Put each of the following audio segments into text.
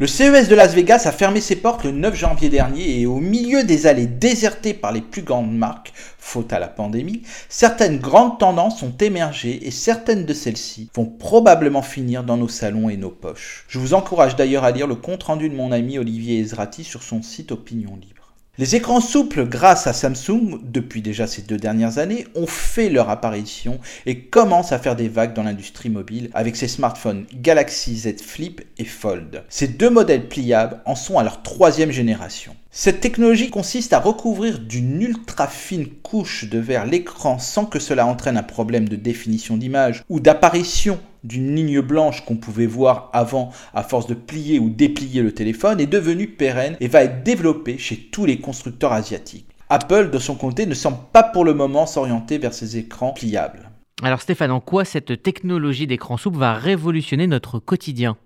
Le CES de Las Vegas a fermé ses portes le 9 janvier dernier et au milieu des allées désertées par les plus grandes marques, faute à la pandémie, certaines grandes tendances ont émergé et certaines de celles-ci vont probablement finir dans nos salons et nos poches. Je vous encourage d'ailleurs à lire le compte-rendu de mon ami Olivier Ezrati sur son site Opinion Libre. Les écrans souples, grâce à Samsung, depuis déjà ces deux dernières années, ont fait leur apparition et commencent à faire des vagues dans l'industrie mobile avec ses smartphones Galaxy Z Flip et Fold. Ces deux modèles pliables en sont à leur troisième génération. Cette technologie consiste à recouvrir d'une ultra fine couche de verre l'écran sans que cela entraîne un problème de définition d'image ou d'apparition d'une ligne blanche qu'on pouvait voir avant à force de plier ou déplier le téléphone est devenu pérenne et va être développé chez tous les constructeurs asiatiques. Apple, de son côté, ne semble pas pour le moment s'orienter vers ces écrans pliables. Alors Stéphane, en quoi cette technologie d'écran souple va révolutionner notre quotidien?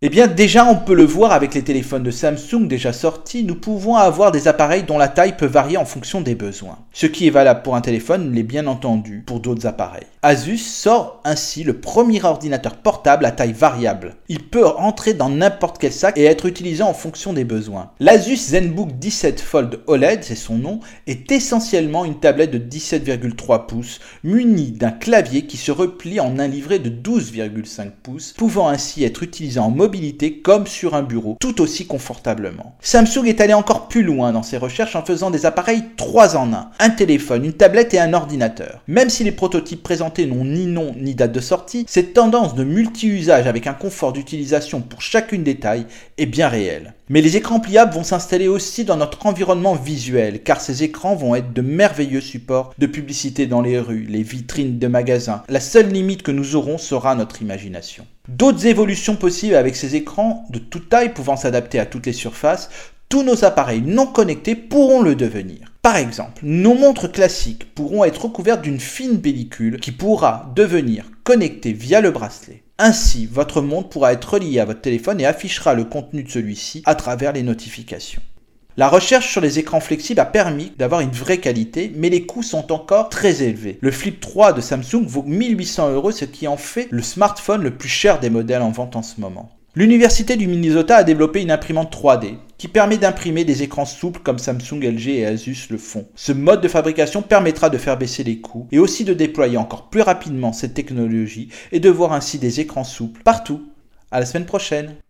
Eh bien déjà on peut le voir avec les téléphones de Samsung déjà sortis, nous pouvons avoir des appareils dont la taille peut varier en fonction des besoins. Ce qui est valable pour un téléphone l'est bien entendu pour d'autres appareils. Asus sort ainsi le premier ordinateur portable à taille variable. Il peut entrer dans n'importe quel sac et être utilisé en fonction des besoins. L'Asus ZenBook 17 Fold OLED, c'est son nom, est essentiellement une tablette de 17,3 pouces munie d'un clavier qui se replie en un livret de 12,5 pouces, pouvant ainsi être utilisé en mobile comme sur un bureau, tout aussi confortablement. Samsung est allé encore plus loin dans ses recherches en faisant des appareils 3 en 1, un téléphone, une tablette et un ordinateur. Même si les prototypes présentés n'ont ni nom ni date de sortie, cette tendance de multi-usage avec un confort d'utilisation pour chacune des tailles est bien réelle. Mais les écrans pliables vont s'installer aussi dans notre environnement visuel, car ces écrans vont être de merveilleux supports de publicité dans les rues, les vitrines de magasins. La seule limite que nous aurons sera notre imagination. D'autres évolutions possibles avec ces écrans de toute taille pouvant s'adapter à toutes les surfaces, tous nos appareils non connectés pourront le devenir. Par exemple, nos montres classiques pourront être recouvertes d'une fine pellicule qui pourra devenir connectée via le bracelet. Ainsi, votre montre pourra être reliée à votre téléphone et affichera le contenu de celui-ci à travers les notifications. La recherche sur les écrans flexibles a permis d'avoir une vraie qualité, mais les coûts sont encore très élevés. Le Flip 3 de Samsung vaut 1800 euros, ce qui en fait le smartphone le plus cher des modèles en vente en ce moment. L'université du Minnesota a développé une imprimante 3D qui permet d'imprimer des écrans souples comme Samsung, LG et Asus le font. Ce mode de fabrication permettra de faire baisser les coûts et aussi de déployer encore plus rapidement cette technologie et de voir ainsi des écrans souples partout. À la semaine prochaine.